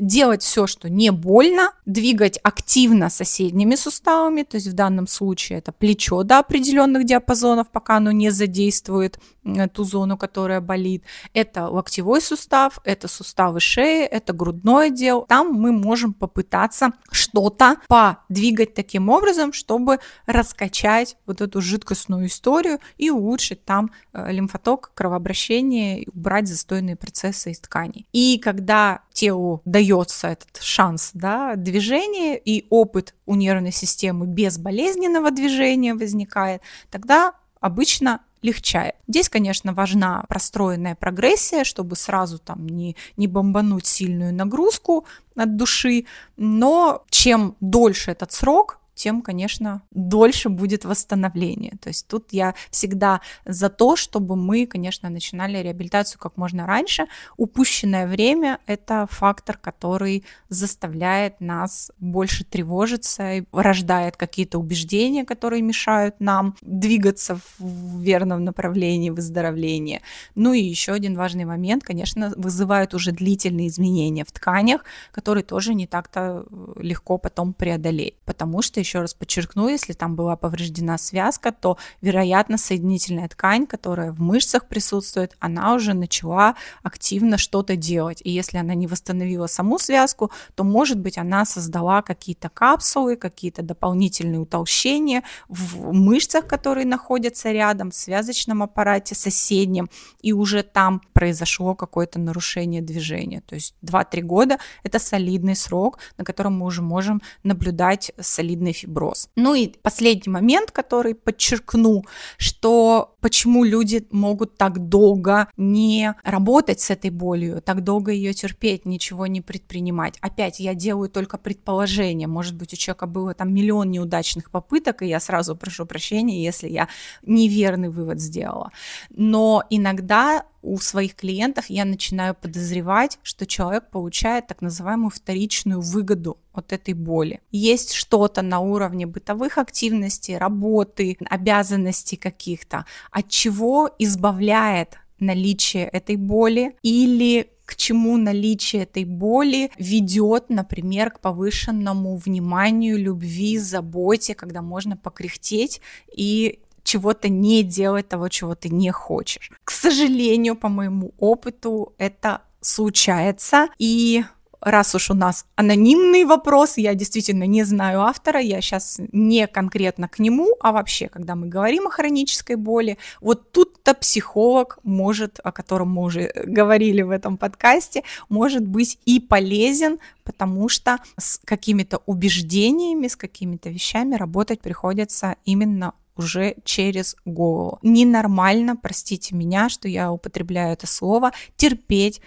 Делать все, что не больно, двигать активно соседними суставами, то есть в данном случае это плечо до определенных диапазонов, пока оно не задействует э, ту зону, которая болит. Это локтевой сустав, это суставы шеи, это грудной отдел. Там мы можем попытаться что-то подвигать таким образом, чтобы раскачать вот эту жидкостную историю и улучшить там э, лимфоток, кровообращение, убрать застойные процессы из тканей. И когда телу дается этот шанс да, движения и опыт у нервной системы безболезненного движения возникает, тогда обычно легчает. Здесь, конечно, важна простроенная прогрессия, чтобы сразу там не, не бомбануть сильную нагрузку от души, но чем дольше этот срок, тем, конечно, дольше будет восстановление. То есть тут я всегда за то, чтобы мы, конечно, начинали реабилитацию как можно раньше. Упущенное время – это фактор, который заставляет нас больше тревожиться и рождает какие-то убеждения, которые мешают нам двигаться в верном направлении выздоровления. Ну и еще один важный момент, конечно, вызывают уже длительные изменения в тканях, которые тоже не так-то легко потом преодолеть, потому что еще раз подчеркну, если там была повреждена связка, то, вероятно, соединительная ткань, которая в мышцах присутствует, она уже начала активно что-то делать. И если она не восстановила саму связку, то, может быть, она создала какие-то капсулы, какие-то дополнительные утолщения в мышцах, которые находятся рядом, в связочном аппарате соседнем, и уже там произошло какое-то нарушение движения. То есть 2-3 года – это солидный срок, на котором мы уже можем наблюдать солидный остеофиброз. Ну и последний момент, который подчеркну, что почему люди могут так долго не работать с этой болью, так долго ее терпеть, ничего не предпринимать. Опять, я делаю только предположение. Может быть, у человека было там миллион неудачных попыток, и я сразу прошу прощения, если я неверный вывод сделала. Но иногда у своих клиентов я начинаю подозревать, что человек получает так называемую вторичную выгоду от этой боли. Есть что-то на уровне бытовых активностей, работы, обязанностей каких-то, от чего избавляет наличие этой боли или к чему наличие этой боли ведет, например, к повышенному вниманию, любви, заботе, когда можно покряхтеть и чего-то не делать, того, чего ты не хочешь. К сожалению, по моему опыту, это случается. И раз уж у нас анонимный вопрос, я действительно не знаю автора, я сейчас не конкретно к нему, а вообще, когда мы говорим о хронической боли, вот тут-то психолог может, о котором мы уже говорили в этом подкасте, может быть и полезен, потому что с какими-то убеждениями, с какими-то вещами работать приходится именно уже через голову. Ненормально, простите меня, что я употребляю это слово, терпеть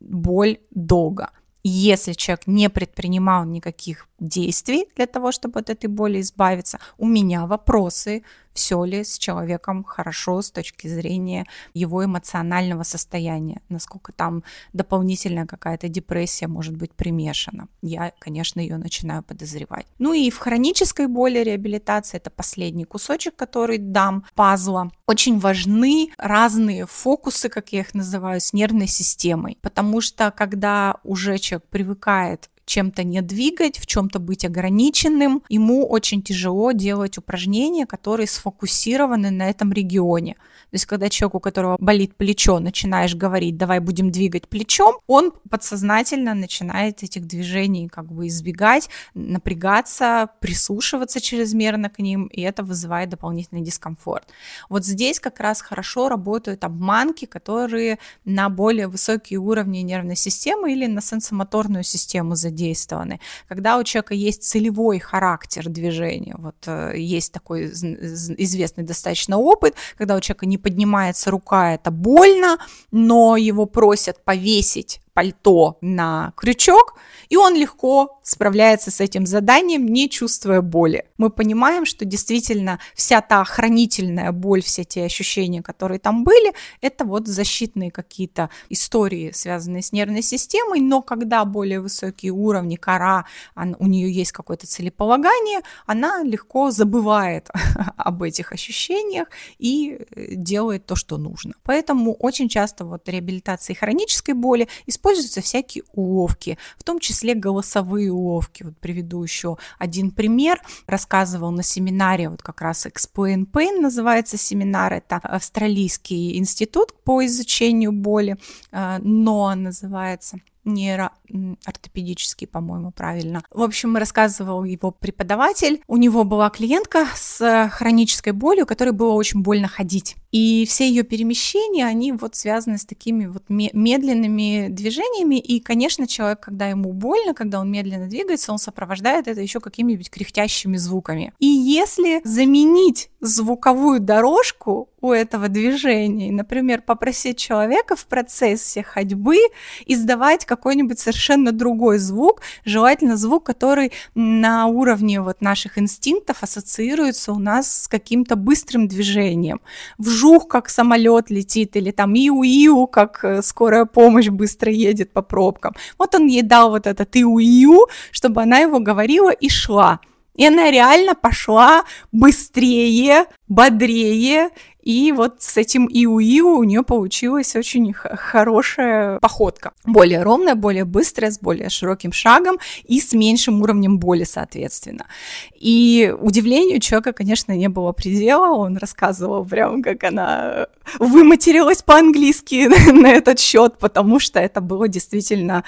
боль долго. Если человек не предпринимал никаких действий для того, чтобы от этой боли избавиться, у меня вопросы, все ли с человеком хорошо с точки зрения его эмоционального состояния, насколько там дополнительная какая-то депрессия может быть примешана. Я, конечно, ее начинаю подозревать. Ну и в хронической боли реабилитация, это последний кусочек, который дам пазла, очень важны разные фокусы, как я их называю, с нервной системой, потому что когда уже человек привыкает чем-то не двигать, в чем-то быть ограниченным, ему очень тяжело делать упражнения, которые сфокусированы на этом регионе. То есть, когда человек, у которого болит плечо, начинаешь говорить, давай будем двигать плечом, он подсознательно начинает этих движений как бы избегать, напрягаться, прислушиваться чрезмерно к ним, и это вызывает дополнительный дискомфорт. Вот здесь как раз хорошо работают обманки, которые на более высокие уровни нервной системы или на сенсомоторную систему задействованы. Когда у человека есть целевой характер движения, вот э, есть такой известный достаточно опыт, когда у человека не поднимается рука, это больно, но его просят повесить пальто на крючок, и он легко справляется с этим заданием, не чувствуя боли. Мы понимаем, что действительно вся та хранительная боль, все те ощущения, которые там были, это вот защитные какие-то истории, связанные с нервной системой, но когда более высокие уровни, кора, у нее есть какое-то целеполагание, она легко забывает об этих ощущениях и э, делает то, что нужно. Поэтому очень часто вот реабилитации хронической боли используют используются всякие уловки, в том числе голосовые уловки. Вот приведу еще один пример. Рассказывал на семинаре, вот как раз Explain Pain называется семинар, это австралийский институт по изучению боли, э, НОА называется нейроортопедический, по-моему, правильно. В общем, рассказывал его преподаватель. У него была клиентка с хронической болью, которой было очень больно ходить. И все ее перемещения, они вот связаны с такими вот медленными движениями. И, конечно, человек, когда ему больно, когда он медленно двигается, он сопровождает это еще какими-нибудь кряхтящими звуками. И если заменить звуковую дорожку у этого движения, например, попросить человека в процессе ходьбы издавать какой-нибудь совершенно другой звук, желательно звук, который на уровне вот наших инстинктов ассоциируется у нас с каким-то быстрым движением. Вжух, как самолет летит, или там иу-иу, как э, скорая помощь быстро едет по пробкам. Вот он ей дал вот этот иу-иу, чтобы она его говорила и шла. И она реально пошла быстрее, бодрее, и вот с этим иу-иу у нее получилась очень хорошая походка. Более ровная, более быстрая, с более широким шагом и с меньшим уровнем боли, соответственно. И удивлению человека, конечно, не было предела. Он рассказывал прям, как она выматерилась по-английски на этот счет, потому что это было действительно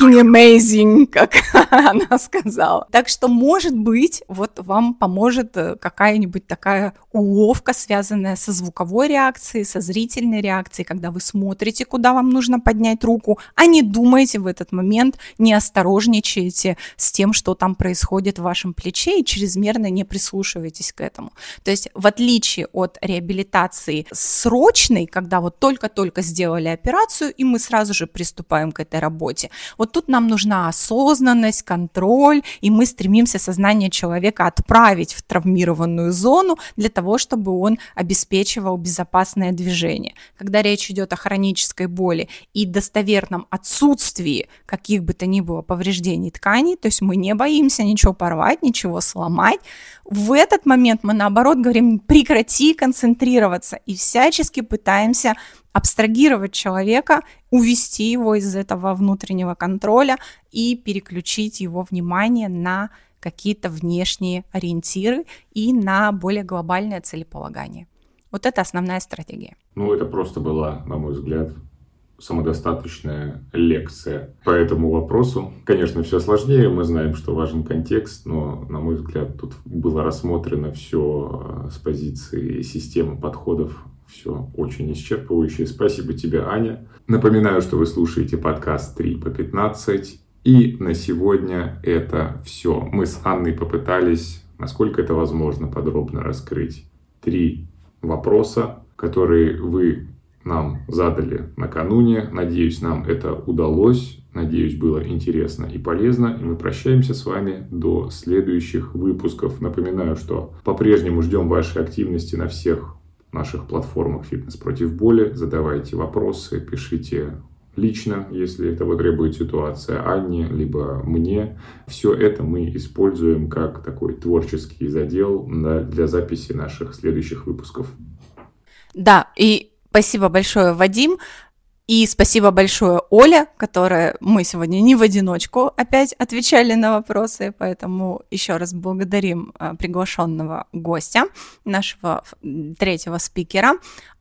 amazing, как она сказала. Так что, может быть, вот вам поможет э, какая-нибудь такая уловка, связанная с со звуковой реакцией, со зрительной реакцией, когда вы смотрите, куда вам нужно поднять руку, а не думаете в этот момент, не осторожничаете с тем, что там происходит в вашем плече и чрезмерно не прислушиваетесь к этому. То есть в отличие от реабилитации срочной, когда вот только-только сделали операцию, и мы сразу же приступаем к этой работе, вот тут нам нужна осознанность, контроль, и мы стремимся сознание человека отправить в травмированную зону для того, чтобы он обеспечивал безопасное движение. Когда речь идет о хронической боли и достоверном отсутствии каких бы то ни было повреждений тканей, то есть мы не боимся ничего порвать, ничего сломать, в этот момент мы наоборот говорим, прекрати концентрироваться и всячески пытаемся абстрагировать человека, увести его из этого внутреннего контроля и переключить его внимание на какие-то внешние ориентиры и на более глобальное целеполагание. Вот это основная стратегия. Ну, это просто была, на мой взгляд, самодостаточная лекция по этому вопросу. Конечно, все сложнее, мы знаем, что важен контекст, но, на мой взгляд, тут было рассмотрено все э, с позиции системы подходов, все очень исчерпывающе. Спасибо тебе, Аня. Напоминаю, что вы слушаете подкаст 3 по 15. И на сегодня это все. Мы с Анной попытались, насколько это возможно, подробно раскрыть три вопроса, которые вы нам задали накануне. Надеюсь, нам это удалось. Надеюсь, было интересно и полезно. И мы прощаемся с вами до следующих выпусков. Напоминаю, что по-прежнему ждем вашей активности на всех наших платформах «Фитнес против боли». Задавайте вопросы, пишите лично, если этого требует ситуация, Анне, либо мне. Все это мы используем как такой творческий задел для записи наших следующих выпусков. Да, и Спасибо большое, Вадим. И спасибо большое, Оля, которая мы сегодня не в одиночку опять отвечали на вопросы, поэтому еще раз благодарим а, приглашенного гостя, нашего третьего спикера.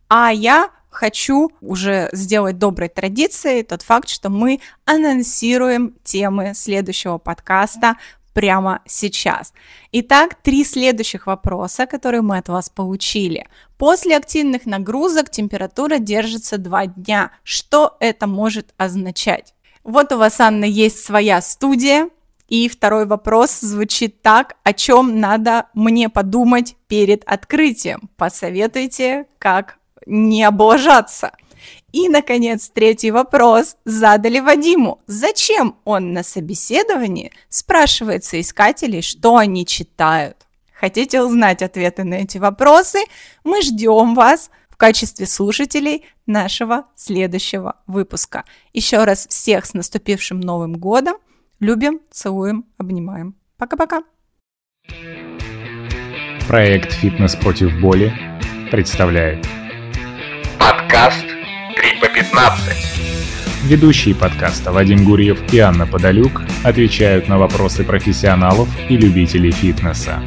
А я хочу уже сделать доброй традицией тот факт, что мы анонсируем темы следующего подкаста прямо сейчас. Итак, три следующих вопроса, которые мы от вас получили. После активных нагрузок температура держится два дня. Что это может означать? Вот у вас, Анна, есть своя студия, и второй вопрос звучит так, о чем надо мне подумать перед открытием. Посоветуйте, как не облажаться. И, наконец, третий вопрос задали Вадиму. Зачем он на собеседовании спрашивает соискателей, что они читают? Хотите узнать ответы на эти вопросы? Мы ждем вас в качестве слушателей нашего следующего выпуска. Еще раз всех с наступившим Новым годом. Любим, целуем, обнимаем. Пока-пока. Проект «Фитнес против боли» представляет Подкаст 3 по 15. Ведущие подкаста Вадим Гурьев и Анна Подолюк отвечают на вопросы профессионалов и любителей фитнеса.